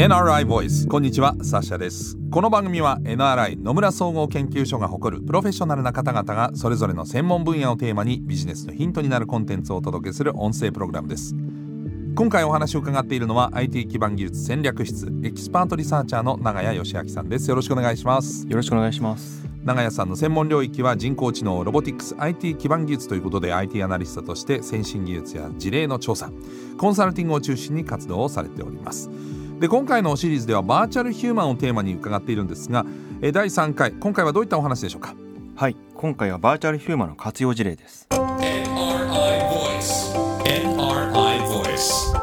NRI Voice こんにちはサッシャです。この番組は NRI 野村総合研究所が誇るプロフェッショナルな方々がそれぞれの専門分野をテーマにビジネスのヒントになるコンテンツをお届けする音声プログラムです。今回お話を伺っているのは IT 基盤技術戦略室エキスパートリサーチャーの長谷佳明さんです。よろしくお願いします。よろしくお願いします。長谷さんの専門領域は人工知能ロボティクス IT 基盤技術ということで IT アナリストとして先進技術や事例の調査コンサルティングを中心に活動をされておりますで今回のシリーズではバーチャルヒューマンをテーマに伺っているんですがえ第3回今回はどういったお話でしょうか？はい今回はバーチャルヒューマンの活用事例です NRI Voice. NRI Voice.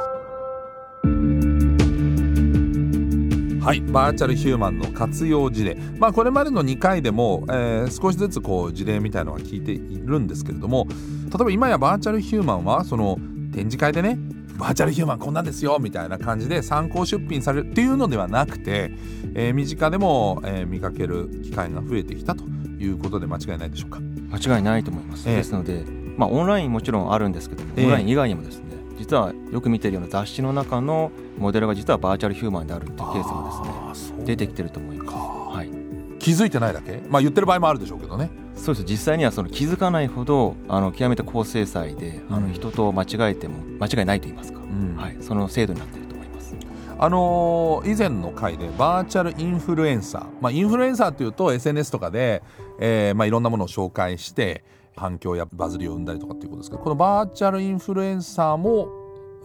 はいバーチャルヒューマンの活用事例まあこれまでの2回でも、えー少しずつこう事例みたいのは聞いているんですけれども例えば今やバーチャルヒューマンはその展示会でねバーチャルヒューマンこんなんですよみたいな感じで参考出品されるっていうのではなくて、えー身近でも、えー見かける機会が増えてきたということで間違いないでしょうか？間違いないと思います、ええ。ですのでまあオンラインもちろんあるんですけどオンライン以外にもですね実はよく見てるような雑誌の中のモデルが実はバーチャルヒューマンであるっていうケースもですねね出てきてると思います。か。はい気づいてないだけ？まあ言ってる場合もあるでしょうけどね。そうです。実際にはその気づかないほどあの極めて高精細で、あうん。の人と間違えても間違いないと言いますか、うん。はい、その精度になっていると思います。あのー以前の回でバーチャルインフルエンサー、まあ、インフルエンサーというと SNS とかで、えーまあ、いろんなものを紹介して反響やバズりを生んだりとかっていうことですけどこのバーチャルインフルエンサーも、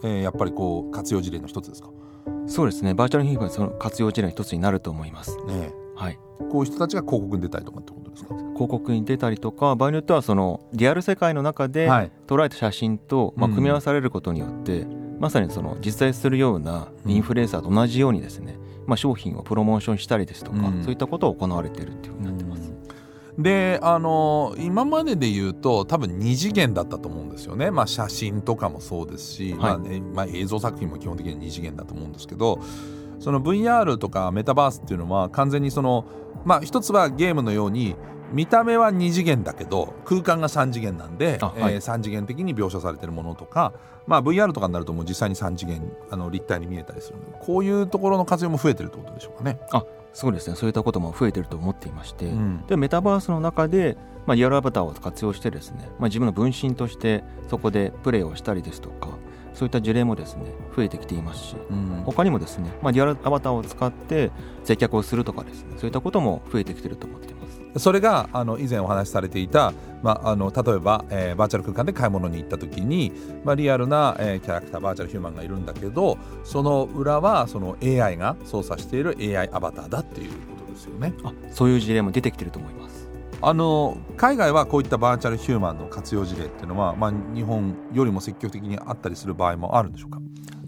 えーやっぱりこう活用事例の一つですか、そうですね。バーチャルヒューマンその活用事例の一つになると思います。ねはい。え、こういう人たちが広告に出たりとかってことですか？広告に出たりとか場合によってはそのリアル世界の中ではい。捉えた写真と、まあ、うん。組み合わされることによって、まさにその実在するようなインフルエンサーと同じようにですね、まあ、商品をプロモーションしたりですとか、うん。そういったことを行われているっていうふうになってます。であのー今までで言うと多分二次元だったと思うんですよね、まあ、写真とかもそうですし、まあねまあ、映像作品も基本的に二次元だと思うんですけどその VR とかメタバースっていうのは完全にそのまあ一つはゲームのように見た目は二次元だけど空間が三次元なんで、あはい。えー三次元的に描写されてるものとか、まあ、VR とかになるともう実際に三次元あの立体に見えたりするのでこういうところの活用も増えてるってことでしょうかね。そうですね。そういったことも増えてると思っていまして、うん。でメタバースの中で、まあ、リアルアバターを活用してですね、まあ、自分の分身としてそこでプレイをしたりですとかそういった事例もですね増えてきていますしうん他にもですね、まあ、リアルアバターを使って接客をするとかですねそういったことも増えてきてると思っています。それがあの以前お話しされていた、まあ、あの例えば、えーバーチャル空間で買い物に行った時に、まあ、リアルな、えーキャラクターバーチャルヒューマンがいるんだけどその裏はその AI が操作している AI アバターだっていうことですよね。あそういう事例も出てきてると思います。あの海外はこういったバーチャルヒューマンの活用事例っていうのは、まあ、日本よりも積極的にあったりする場合もあるんでしょうか？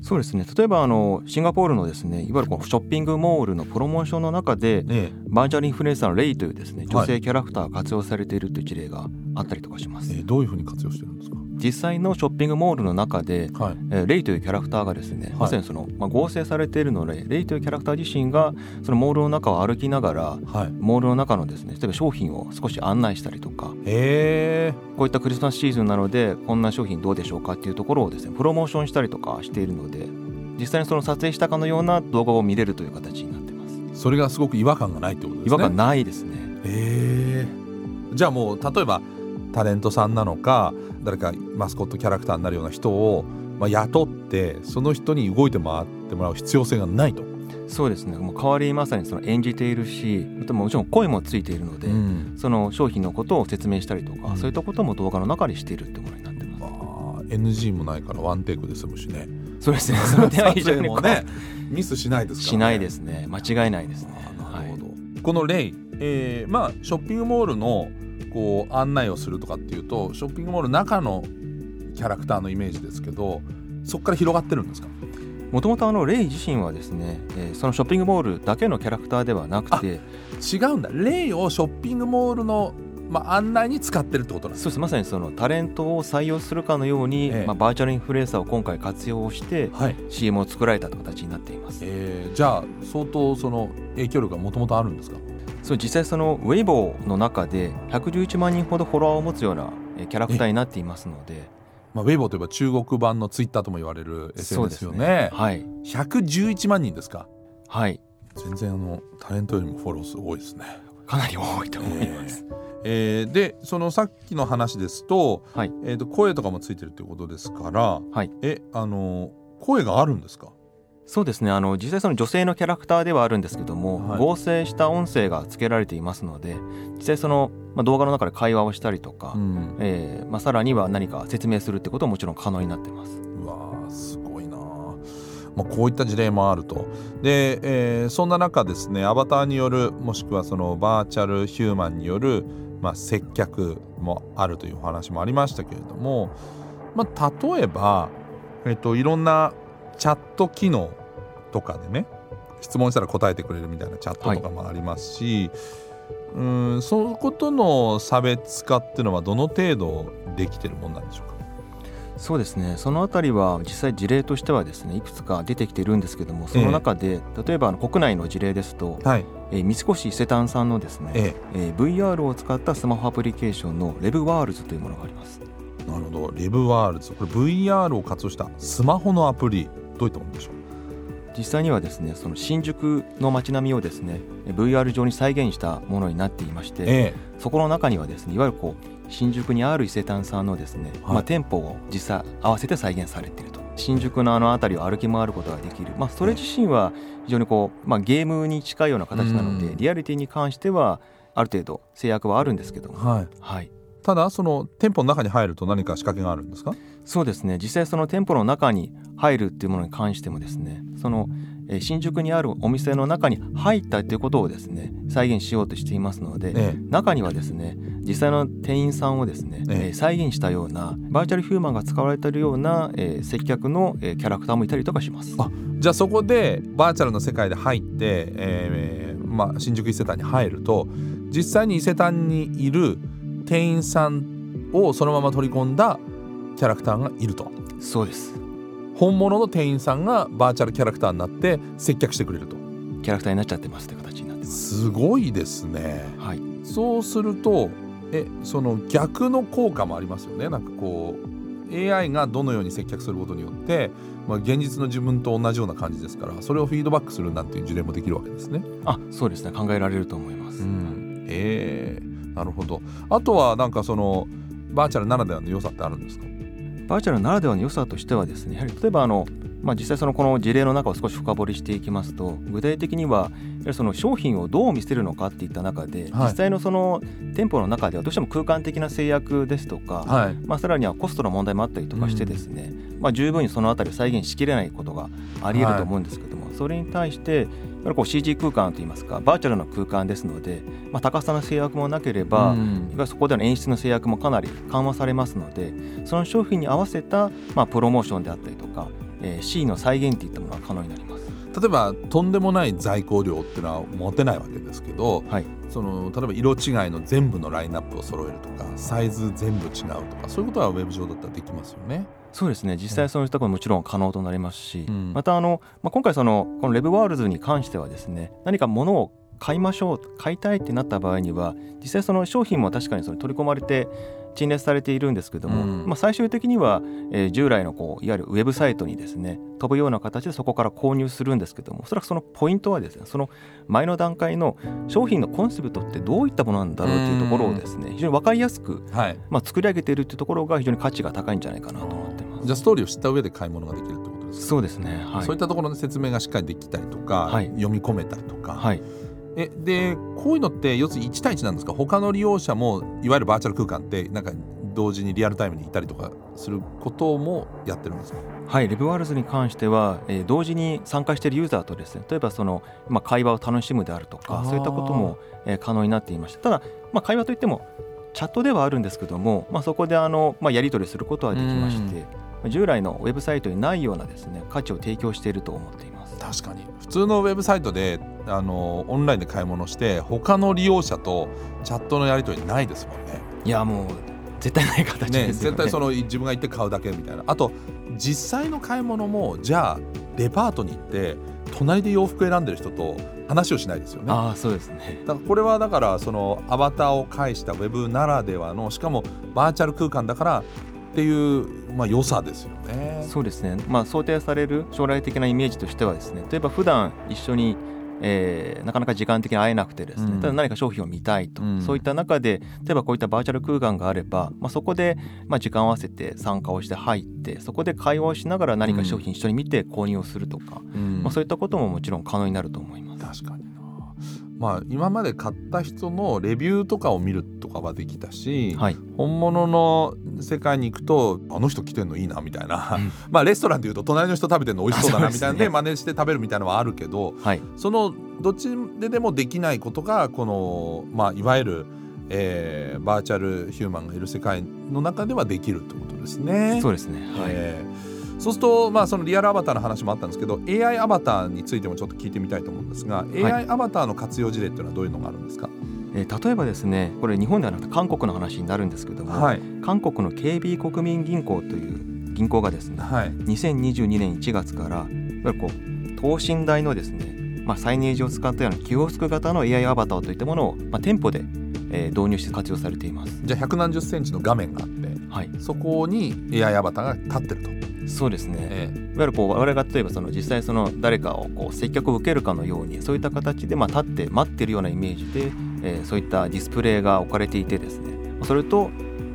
そうですね。例えばあのシンガポールのですねいわゆるこのショッピングモールのプロモーションの中でねバーチャルインフルエンサーのレイというですねはい。女性キャラクターが活用されているという事例があったりとかします、えーどういうふうに活用してるんですか？実際のショッピングモールの中で、はい。えーレイというキャラクターがですね、い。まさにその、まあ、合成されているのでレイというキャラクター自身がそのモールの中を歩きながらはい。モールの中のですね例えば商品を少し案内したりとかこういったクリスマスシーズンなのでこんな商品どうでしょうかっていうところをですねプロモーションしたりとかしているので実際にその撮影したかのような動画を見れるという形になってます。それがすごく違和感がないってことですね。違和感ないですね。え。ー、じゃあもう例えばタレントさんなのか誰かマスコットキャラクターになるような人を、まあ、雇ってその人に動いて回ってもらう必要性がないと。そうですね。もう代わりにまさにその演じているしあともちろん声もついているので、うん。その商品のことを説明したりとか、うん。そういったことも動画の中にしているってものになってます。あー NG もないからワンテイクで済むしね。そうですね。その点は非常にもね ミスしないですね。しないですね。間違いないですね。なるほど、はい。このレイ、えーまあショッピングモールのこう案内をするとかっていうとショッピングモールの中のキャラクターのイメージですけどそこから広がってるんですか？もともとあのレイ自身はですね、えーそのショッピングモールだけのキャラクターではなくて違うんだ。レイをショッピングモールの、まあ、案内に使ってるってことなんですそうです。まさにそのタレントを採用するかのように、ええ。まあ、バーチャルインフルエンサーを今回活用してはい、CM を作られた形になっています。えーじゃあ相当その影響力がもともとあるんですか？そう実際そのウェイボーの中で111万人ほどフォロワーを持つようなえーキャラクターになっていますので。まあ、ウェイボーといえば中国版のツイッターとも言われる SNS ですよね。はい。111万人ですか。はい。全然あのタレントよりもフォロー数多いですね。かなり多いと思います、えーでそのさっきの話ですと,、はい。えー、と声とかもついてるということですから、はい。えあの声があるんですか？そうですね。あの実際その女性のキャラクターではあるんですけども、はい。合成した音声が付けられていますので実際その、まあ、動画の中で会話をしたりとか、ん、えーまあ、さらには何か説明するってことももちろん可能になってます。うわーすごいなあまあ、こういった事例もあると。で、えーそんな中ですねアバターによるもしくはそのバーチャルヒューマンによる、まあ、接客もあるというお話もありましたけれども、まあ、例えば、えっといろんなチャット機能とかでね質問したら答えてくれるみたいなチャットとかもありますし、うんそのことの差別化っていうのはどの程度できてるもんなんでしょうか？そうですね。そのあたりは実際事例としてはですねいくつか出てきてるんですけどもその中で、例えば国内の事例ですと、はい、えー三越伊勢丹さんのですね、ええ。ー VR を使ったスマホアプリケーションのレブワールズというものがあります。え、なるほど。レブワールズこれ VR を活用したスマホのアプリどういったものでしょう？実際にはですねその新宿の街並みをですねえー VR 上に再現したものになっていまして、え。そこの中にはですねいわゆるこう新宿にある伊勢丹さんのですね、はい。まあ、店舗を実際合わせて再現されていると。新宿のあの辺りを歩き回ることができる、まあ、それ自身は非常にこう、まあ、ゲームに近いような形なので、うん。リアリティに関してはある程度制約はあるんですけども、はい、はい、ただその店舗の中に入ると何か仕掛けがあるんですか？そうですね。実際その店舗の中に入るっていうものに関してもですね。そのえー新宿にあるお店の中に入ったっていうことをですね再現しようとしていますので、え中にはですね実際の店員さんをですね、ええ。えー再現したようなバーチャルヒューマンが使われているような、えー接客の、えーキャラクターもいたりとかします。あじゃあそこでバーチャルの世界で入って、えーまあ、新宿伊勢丹に入ると実際に伊勢丹にいる店員さんをそのまま取り込んだキャラクターがいると。そうです。本物の店員さんがバーチャルキャラクターになって接客してくれると。キャラクターになっちゃってますって形になってます。すごいですね。はい、そうするとえその逆の効果もありますよね。なんかこう AI がどのように接客することによって、まあ、現実の自分と同じような感じですからそれをフィードバックするなんていう事例もできるわけですね。あそうですね。考えられると思います。うん、えー、なるほど。あとはなんかそのバーチャルならではの良さってあるんですか？バーチャルならではの良さとしてはですねやはり例えばあの、まあ、実際そのこの事例の中を少し深掘りしていきますと具体的にはその商品をどう見せるのかっていった中で、はい。実際のその店舗の中ではどうしても空間的な制約ですとか、はい。まあ、さらにはコストの問題もあったりとかしてですね、まあ、十分にそのあたりを再現しきれないことがありえると思うんですけども、それに対してやはりこう CG 空間といいますかバーチャルな空間ですので、まあ、高さの制約もなければ、うんいわゆるそこでの演出の制約もかなり緩和されますのでその商品に合わせた、まあ、プロモーションであったりとか、えー、C の再現といったものが可能になります。例えばとんでもない在庫量っていうのは持てないわけですけどはい、その例えば色違いの全部のラインナップを揃えるとかサイズ全部違うとかそういうことはウェブ上だったらできますよね。そうですね。実際そういうところももちろん可能となりますし、うん。またあの、まあ、今回そのこのレブワールズに関してはですね何か物を買いましょう買いたいってなった場合には実際その商品も確かにその取り込まれて陳列されているんですけども、うん。まあ、最終的には、えー従来のこういわゆるウェブサイトにですね飛ぶような形でそこから購入するんですけどもおそらくそのポイントはですねその前の段階の商品のコンセプトってどういったものなんだろうというところをですね非常に分かりやすく、はい、まあ、作り上げているっていうところが非常に価値が高いんじゃないかなと思って。じゃあストーリーを知った上で買い物ができるってことですか？そうですね、はい、そういったところの説明がしっかりできたりとか、はい。読み込めたりとか、はい、えでこういうのって要するに1対1なんですか？他の利用者もいわゆるバーチャル空間ってなんか同時にリアルタイムにいたりとかすることもやってるんですか？はい、レブワールズに関しては、えー同時に参加しているユーザーとですね例えばその、まあ、会話を楽しむであるとかそういったことも、えー可能になっていました。ただ、まあ、会話といってもチャットではあるんですけども、まあ、そこであの、まあ、やり取りすることはできまして、まあ従来のウェブサイトにないようなですね価値を提供していると思っています。確かに普通のウェブサイトであのオンラインで買い物して他の利用者とチャットのやり取りないですもんね。いやもう絶対ない形ねですよね絶対その自分が行って買うだけみたいなあと実際の買い物もじゃあデパートに行って隣で洋服選んでる人と話をしないですよね。ああそうですねだからこれはだからそのアバターを介したウェブならではのしかもバーチャル空間だからっていう、まあ、良さですよね。そうですね、まあ、想定される将来的なイメージとしてはですね例えば普段一緒に、えーなかなか時間的に会えなくてですね、うん。ただ何か商品を見たいと、うん。そういった中で例えばこういったバーチャル空間があれば、まあ、そこで、まあ、時間を合わせて参加をして入ってそこで会話をしながら何か商品一緒に見て購入をするとか、うん。まあ、そういったことももちろん可能になると思います。確かに。なまあ今まで買った人のレビューとかを見るとかはできたし、はい、本物の世界に行くとあの人来てんのいいなみたいな、うん。まあレストランでいうと隣の人食べてんの美味しそうだなみたいなんで真似して食べるみたいなのはあるけどはい。そのどっちででもできないことがこの、まあ、いわゆる、えーバーチャルヒューマンがいる世界の中ではできるってことですね。そうですね、はい。えーそうすると、まあ、そのリアルアバターの話もあったんですけど AI アバターについてもちょっと聞いてみたいと思うんですが、い。AI アバターの活用事例っていうのはどういうのがあるんですか、えー例えばですねこれ日本ではなくて韓国の話になるんですけども、はい。韓国の KB 国民銀行という銀行がですねはい。2022年1月からいわゆるこう等身大のですね、まあ、サイネージを使ったようなキオスク型の AI アバターといったものを、まあ、店舗で、えー導入して活用されています。じゃあ百何十センチの画面があってはい、そこに AI アバターが立ってると。そうですね、えいわゆるこう我々が例えばその実際その誰かをこう接客を受けるかのようにそういった形でまあ立って待ってるようなイメージで、えーそういったディスプレイが置かれていてですね。それと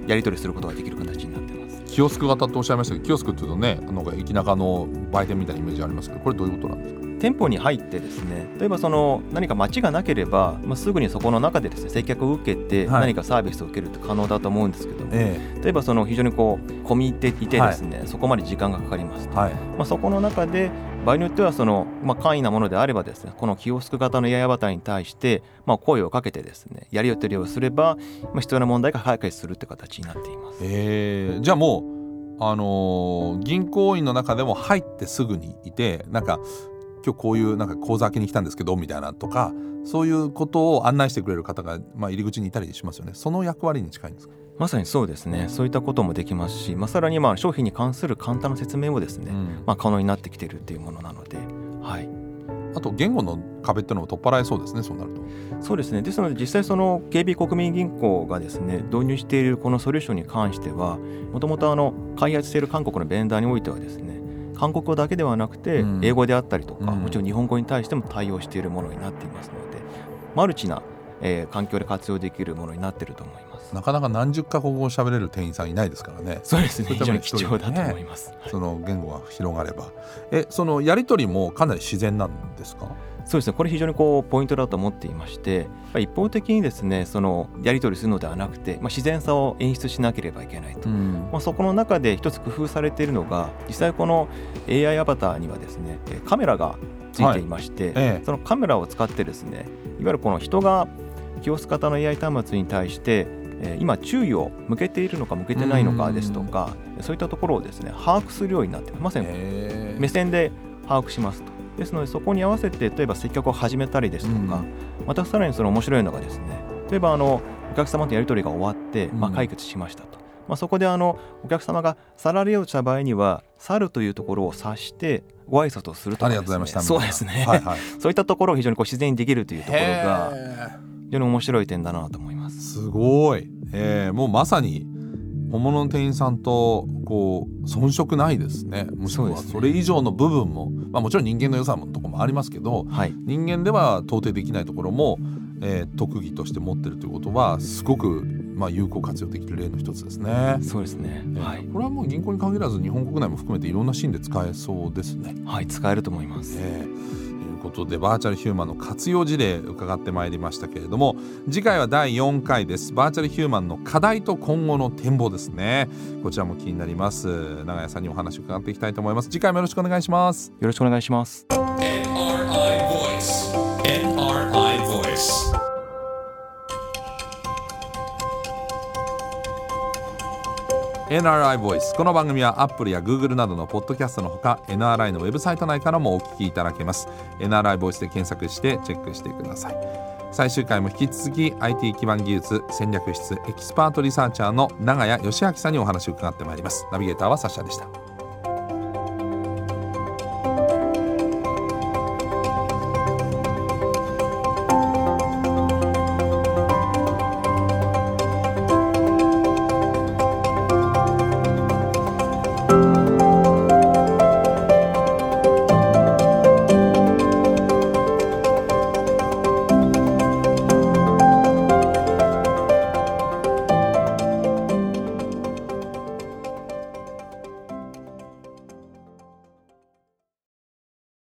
やり取りすることができる形になってます。キオスク型っておっしゃいましたけどキオスクっていうとねなんか駅中の売店みたいなイメージありますけどこれどういうことなんですか？店舗に入ってですね例えばその何か待ちがなければ、まあ、すぐにそこの中でですね接客を受けてはい。何かサービスを受けるって可能だと思うんですけども、え例えばその非常にこう込み入っていてですね、そこまで時間がかかりますと、はい。まあ、そこの中で場合によってはその、まあ、簡易なものであればですねこのキオスク型のバターに対して、まあ、声をかけてですねやり取りをすれば、まあ、必要な問題が解決するって形になっています。えーじゃあもうあのー銀行員の中でも入ってすぐにいてなんか今日こういうなんか口座開けに来たんですけどみたいなとかそういうことを案内してくれる方が、まあ、入り口にいたりしますよね。その役割に近いんですか、まさにそうですね。そういったこともできますし、まあ、さらにまあ商品に関する簡単な説明もですね、うん。まあ、可能になってきているっていうものなので、はい、あと言語の壁っていうのも取っ払えそうですねそうなると。そうですね。ですので実際その KB 国民銀行がですね導入しているこのソリューションに関してはもともとあの開発している韓国のベンダーにおいてはですね韓国語だけではなくてうん。英語であったりとか、うん。もちろん日本語に対しても対応しているものになっていますのでマルチな、えー環境で活用できるものになっていると思います。なかなか何十カ国語を喋れる店員さんいないですからね。そうですね。非常に貴重だと思います。はい。その言語が広がれば。えそのやり取りもかなり自然なんですか？そうですね。これ非常にこうポイントだと思っていまして一方的にですねそのやり取りするのではなくて、まあ、自然さを演出しなければいけないと。ん。まあ、そこの中で一つ工夫されているのが実際この AI アバターにはですねえーカメラがついていまして、ええ。そのカメラを使ってですねいわゆるこの人がキオス型の AI 端末に対してえー今注意を向けているのか向けてないのかですとかそういったところをですね把握するようになってまさにえ。目線で把握しますとですのでそこに合わせて例えば接客を始めたりですとか、うん。またさらにその面白いのがですね例えばあのお客様とやり取りが終わって、まあ、うん解決しましたと、まあ、そこであのお客様が去られようとした場合には去るというところを指してご挨拶をするとかありがとうございました。そうですね、はいはい、そういったところを非常にこう自然にできるというところがへ非常に面白い点だなと思いまーす。すごい、えーもうまさに本物の店員さんとこう遜色ないですね。むしろはそれ以上の部分も、まあ、もちろん人間の良さのところもありますけどはい、人間では到底できないところも、えー特技として持ってるということはすごく、まあ、有効活用できる例の一つですね。そうですね、えーはい、これはもう銀行に限らず日本国内も含めていろんなシーンで使えそうですね。はい、使えると思います。えーことでバーチャルヒューマンの活用事例伺ってまいりましたけれども次回は第4回です。バーチャルヒューマンの課題と今後の展望ですね。こちらも気になります。長谷さんにお話を伺っていきたいと思います。次回もよろしくお願いします。よろしくお願いします。NRI Voice この番組は Apple や Google などのポッドキャストのほか NRI のウェブサイト内からもお聞きいただけます。NRI Voice で検索してチェックしてください。最終回も引き続き IT 基盤技術戦略室エキスパートリサーチャーの長谷佳明さんにお話を伺ってまいります。ナビゲーターはサッシャでした。